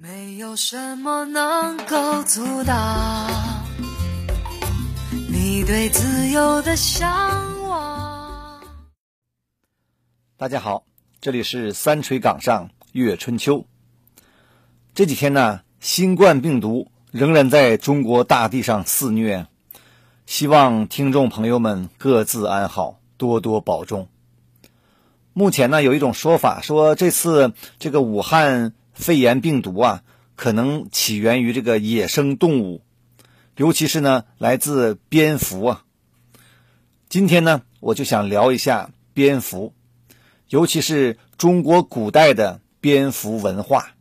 没有什么能够阻挡你对自由的向往。大家好，这里是三锤岗上月春秋。这几天呢，新冠病毒仍然在中国大地上肆虐，希望听众朋友们各自安好，多多保重。目前呢，有一种说法说，这次这个武汉肺炎病毒啊，可能起源于这个野生动物，尤其是呢，来自蝙蝠啊。今天呢，我就想聊一下蝙蝠，尤其是中国古代的蝙蝠文化。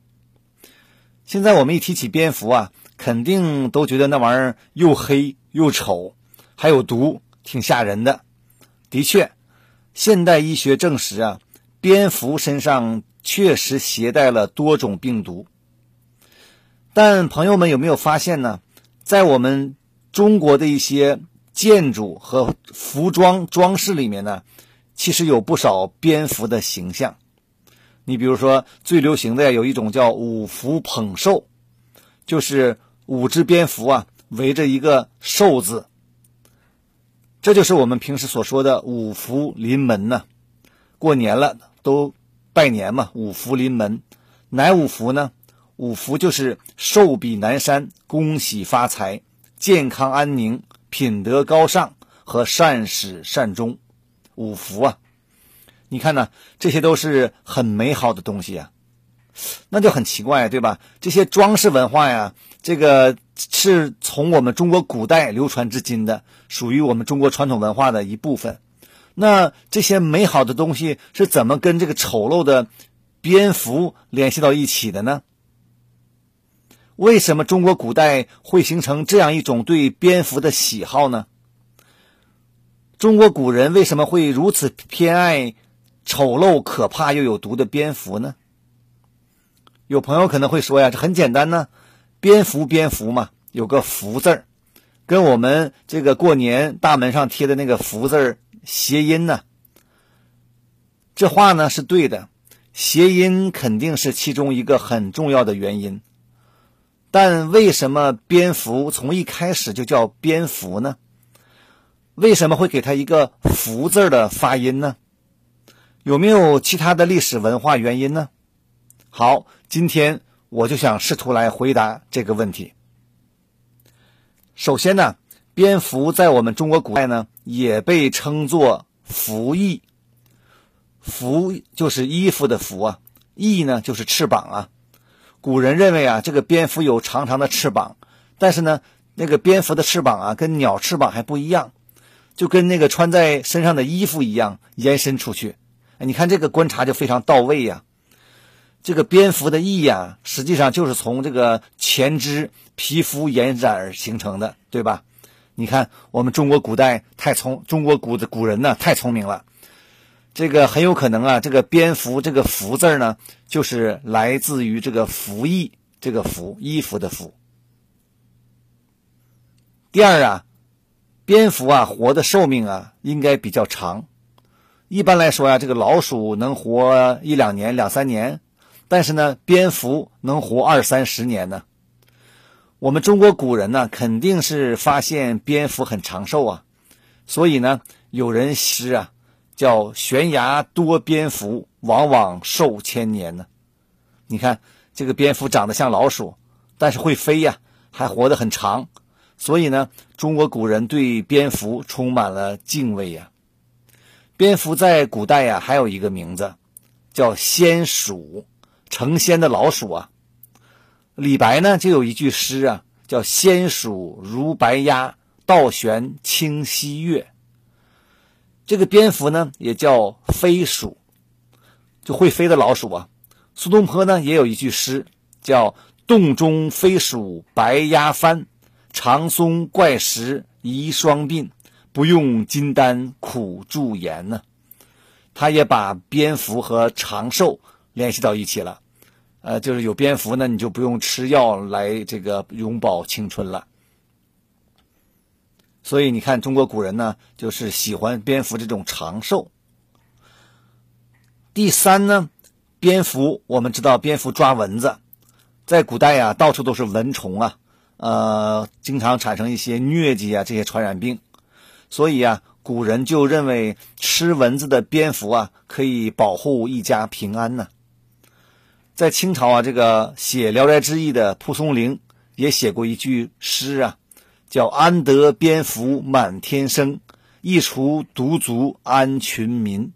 现在我们一提起蝙蝠啊，肯定都觉得那玩意儿又黑又丑，还有毒，挺吓人的。的确。现代医学证实啊，蝙蝠身上确实携带了多种病毒。但朋友们有没有发现呢？在我们中国的一些建筑和服装装饰里面呢，其实有不少蝙蝠的形象。你比如说，最流行的，有一种叫五福捧寿，就是五只蝙蝠啊围着一个寿字。这就是我们平时所说的五福临门呢。过年了都拜年嘛，五福临门。哪五福呢？五福就是寿比南山、恭喜发财、健康安宁、品德高尚和善始善终。五福啊，你看呢，这些都是很美好的东西啊。那就很奇怪，对吧？这些装饰文化呀，这个。是从我们中国古代流传至今的，属于我们中国传统文化的一部分。那这些美好的东西是怎么跟这个丑陋的蝙蝠联系到一起的呢？为什么中国古代会形成这样一种对蝙蝠的喜好呢？中国古人为什么会如此偏爱丑陋、可怕又有毒的蝙蝠呢？有朋友可能会说呀，这很简单呢。蝙蝠，蝙蝠嘛，有个福字儿，跟我们这个过年大门上贴的那个福字儿谐音呢。这话呢是对的，谐音肯定是其中一个很重要的原因。但为什么蝙蝠从一开始就叫蝙蝠呢？为什么会给它一个福字的发音呢？有没有其他的历史文化原因呢？好，今天。我就想试图来回答这个问题。首先呢，蝙蝠在我们中国古代呢，也被称作蝠翼。蝠就是衣服的蝠啊，翼呢就是翅膀啊。古人认为啊，这个蝙蝠有长长的翅膀，但是呢，那个蝙蝠的翅膀啊，跟鸟翅膀还不一样，就跟那个穿在身上的衣服一样延伸出去。哎，你看这个观察就非常到位呀。这个蝙蝠的翼呀，实际上就是从这个前肢皮肤延展而形成的，对吧？你看，我们中国古代太聪，中国古的古人呢太聪明了。这个很有可能啊，这个蝙蝠这个“蝠”字呢，就是来自于这个“服役”这个“服”衣服的“服”。第二啊，蝙蝠啊活的寿命啊应该比较长。一般来说呀，这个老鼠能活一两年、两三年。但是呢，蝙蝠能活二三十年呢。我们中国古人呢，肯定是发现蝙蝠很长寿啊，所以呢，有人诗啊，叫“悬崖多蝙蝠，往往寿千年”呢。你看这个蝙蝠长得像老鼠，但是会飞呀，还活得很长，所以呢，中国古人对蝙蝠充满了敬畏呀。蝙蝠在古代呀，还有一个名字，叫仙鼠。成仙的老鼠啊，李白呢就有一句诗啊，叫“仙鼠如白鸦，倒悬清溪月”。这个蝙蝠呢也叫飞鼠，就会飞的老鼠啊。苏东坡呢也有一句诗，叫“洞中飞鼠白鸦翻，长松怪石疑双鬓，不用金丹苦驻颜”呢。他也把蝙蝠和长寿。联系到一起了，呃，就是有蝙蝠呢，你就不用吃药来这个永葆青春了。所以你看，中国古人呢，就是喜欢蝙蝠这种长寿。第三呢，蝙蝠我们知道，蝙蝠抓蚊子，在古代呀，到处都是蚊虫啊，呃，经常产生一些疟疾啊这些传染病，所以啊，古人就认为吃蚊子的蝙蝠啊，可以保护一家平安呢。在清朝啊，这个写《聊斋志异》的蒲松龄也写过一句诗啊，叫“安得蝙蝠满天生，一除毒足安群民”。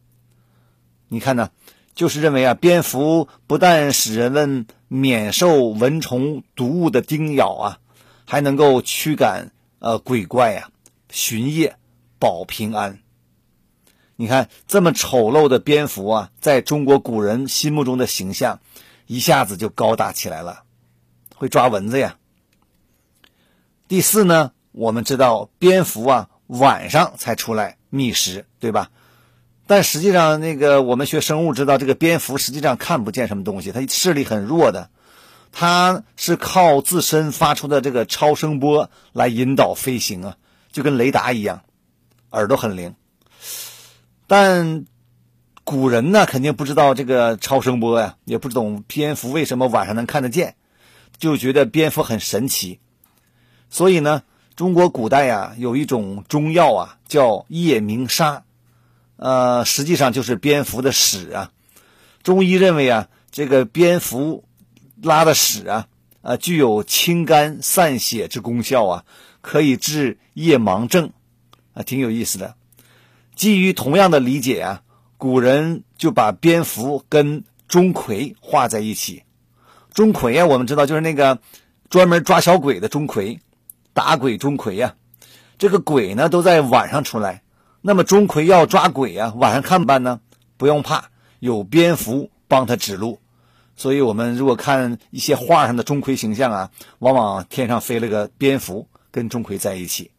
你看呢，就是认为啊，蝙蝠不但使人们免受蚊虫毒物的叮咬啊，还能够驱赶呃鬼怪呀，巡夜保平安。你看这么丑陋的蝙蝠啊，在中国古人心目中的形象。一下子就高大起来了，会抓蚊子呀。第四呢，我们知道蝙蝠啊晚上才出来觅食，对吧？但实际上，那个我们学生物知道，这个蝙蝠实际上看不见什么东西，它视力很弱的，它是靠自身发出的这个超声波来引导飞行啊，就跟雷达一样，耳朵很灵，但。古人呢，肯定不知道这个超声波呀，也不懂蝙蝠为什么晚上能看得见，就觉得蝙蝠很神奇。所以呢，中国古代呀有一种中药啊，叫夜明砂，呃，实际上就是蝙蝠的屎啊。中医认为啊，这个蝙蝠拉的屎啊，啊，具有清肝散血之功效啊，可以治夜盲症，啊，挺有意思的。基于同样的理解啊。古人就把蝙蝠跟钟馗画在一起。钟馗呀，我们知道就是那个专门抓小鬼的钟馗，打鬼钟馗呀。这个鬼呢都在晚上出来，那么钟馗要抓鬼呀，晚上看办呢？不用怕，有蝙蝠帮他指路。所以我们如果看一些画上的钟馗形象啊，往往天上飞了个蝙蝠跟钟馗在一起。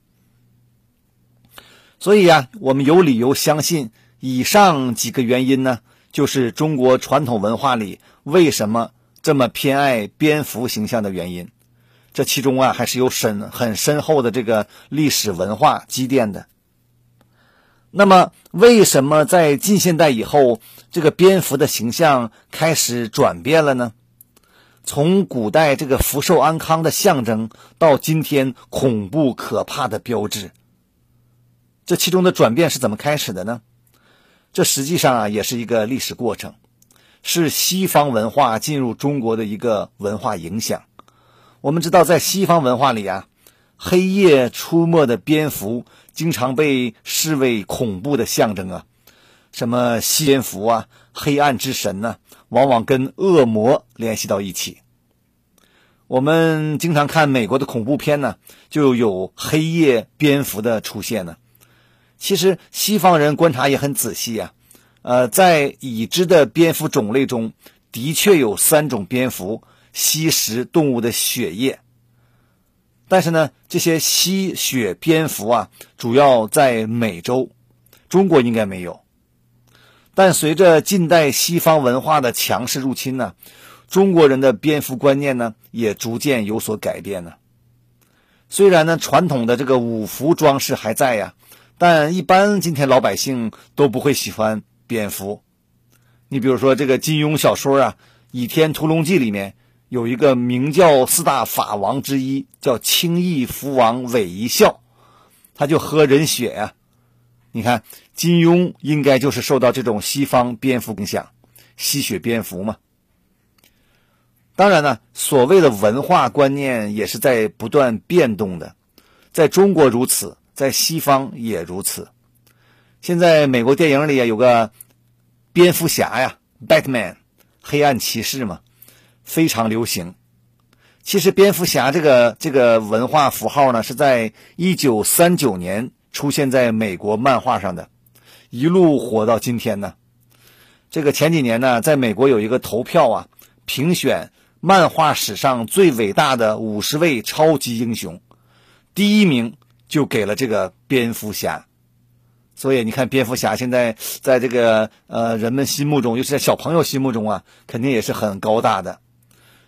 所以呀，我们有理由相信。以上几个原因呢，就是中国传统文化里为什么这么偏爱蝙蝠形象的原因。这其中啊，还是有深很深厚的这个历史文化积淀的。那么，为什么在近现代以后，这个蝙蝠的形象开始转变了呢？从古代这个福寿安康的象征，到今天恐怖可怕的标志，这其中的转变是怎么开始的呢？这实际上啊，也是一个历史过程，是西方文化进入中国的一个文化影响。我们知道，在西方文化里啊，黑夜出没的蝙蝠经常被视为恐怖的象征啊，什么西蝙蝠啊、黑暗之神呢，往往跟恶魔联系到一起。我们经常看美国的恐怖片呢，就有黑夜蝙蝠的出现呢。其实西方人观察也很仔细啊，呃，在已知的蝙蝠种类中，的确有三种蝙蝠吸食动物的血液。但是呢，这些吸血蝙蝠啊，主要在美洲，中国应该没有。但随着近代西方文化的强势入侵呢，中国人的蝙蝠观念呢，也逐渐有所改变呢。虽然呢，传统的这个五福装饰还在呀。但一般今天老百姓都不会喜欢蝙蝠。你比如说这个金庸小说啊，《倚天屠龙记》里面有一个明教四大法王之一，叫青翼蝠王韦一笑，他就喝人血呀。你看金庸应该就是受到这种西方蝙蝠影响，吸血蝙蝠嘛。当然呢，所谓的文化观念也是在不断变动的，在中国如此。在西方也如此。现在美国电影里有个蝙蝠侠呀，Batman，黑暗骑士嘛，非常流行。其实蝙蝠侠这个这个文化符号呢，是在一九三九年出现在美国漫画上的，一路火到今天呢。这个前几年呢，在美国有一个投票啊，评选漫画史上最伟大的五十位超级英雄，第一名。就给了这个蝙蝠侠，所以你看，蝙蝠侠现在在这个呃人们心目中，尤其在小朋友心目中啊，肯定也是很高大的。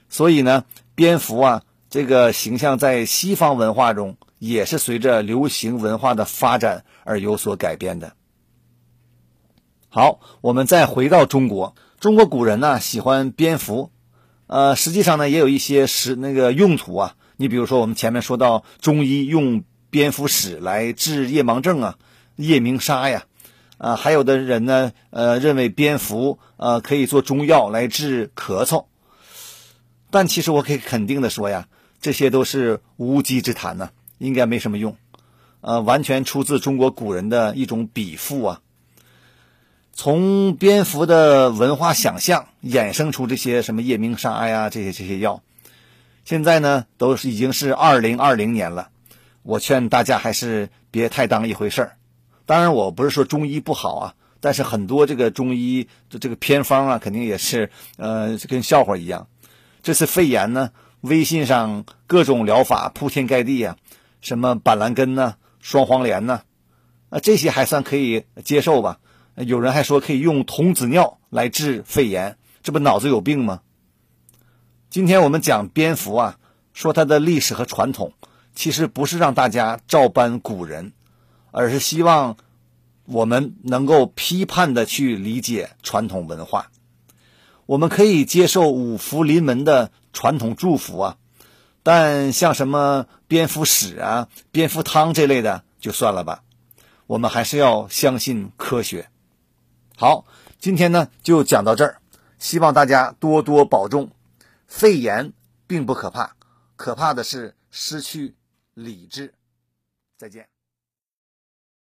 所以呢，蝙蝠啊这个形象在西方文化中也是随着流行文化的发展而有所改变的。好，我们再回到中国，中国古人呢喜欢蝙蝠，呃，实际上呢，也有一些实那个用途啊。你比如说，我们前面说到中医用蝙蝠屎来治夜盲症啊、夜明砂呀，啊，还有的人呢，呃，认为蝙蝠呃可以做中药来治咳嗽。但其实我可以肯定的说呀，这些都是无稽之谈呢，应该没什么用，呃，完全出自中国古人的一种笔赋啊。从蝙蝠的文化想象衍生出这些什么夜明砂呀，这些这些药，现在呢都是已经是二零二零年了，我劝大家还是别太当一回事儿。当然，我不是说中医不好啊，但是很多这个中医的这个偏方啊，肯定也是呃跟笑话一样。这次肺炎呢，微信上各种疗法铺天盖地啊，什么板蓝根呢、双黄连呢，啊这些还算可以接受吧。有人还说可以用童子尿来治肺炎，这不脑子有病吗？今天我们讲蝙蝠啊，说它的历史和传统，其实不是让大家照搬古人，而是希望我们能够批判的去理解传统文化。我们可以接受五福临门的传统祝福啊，但像什么蝙蝠屎啊、蝙蝠汤这类的就算了吧。我们还是要相信科学。好，今天呢就讲到这儿，希望大家多多保重。肺炎并不可怕，可怕的是失去理智。再见。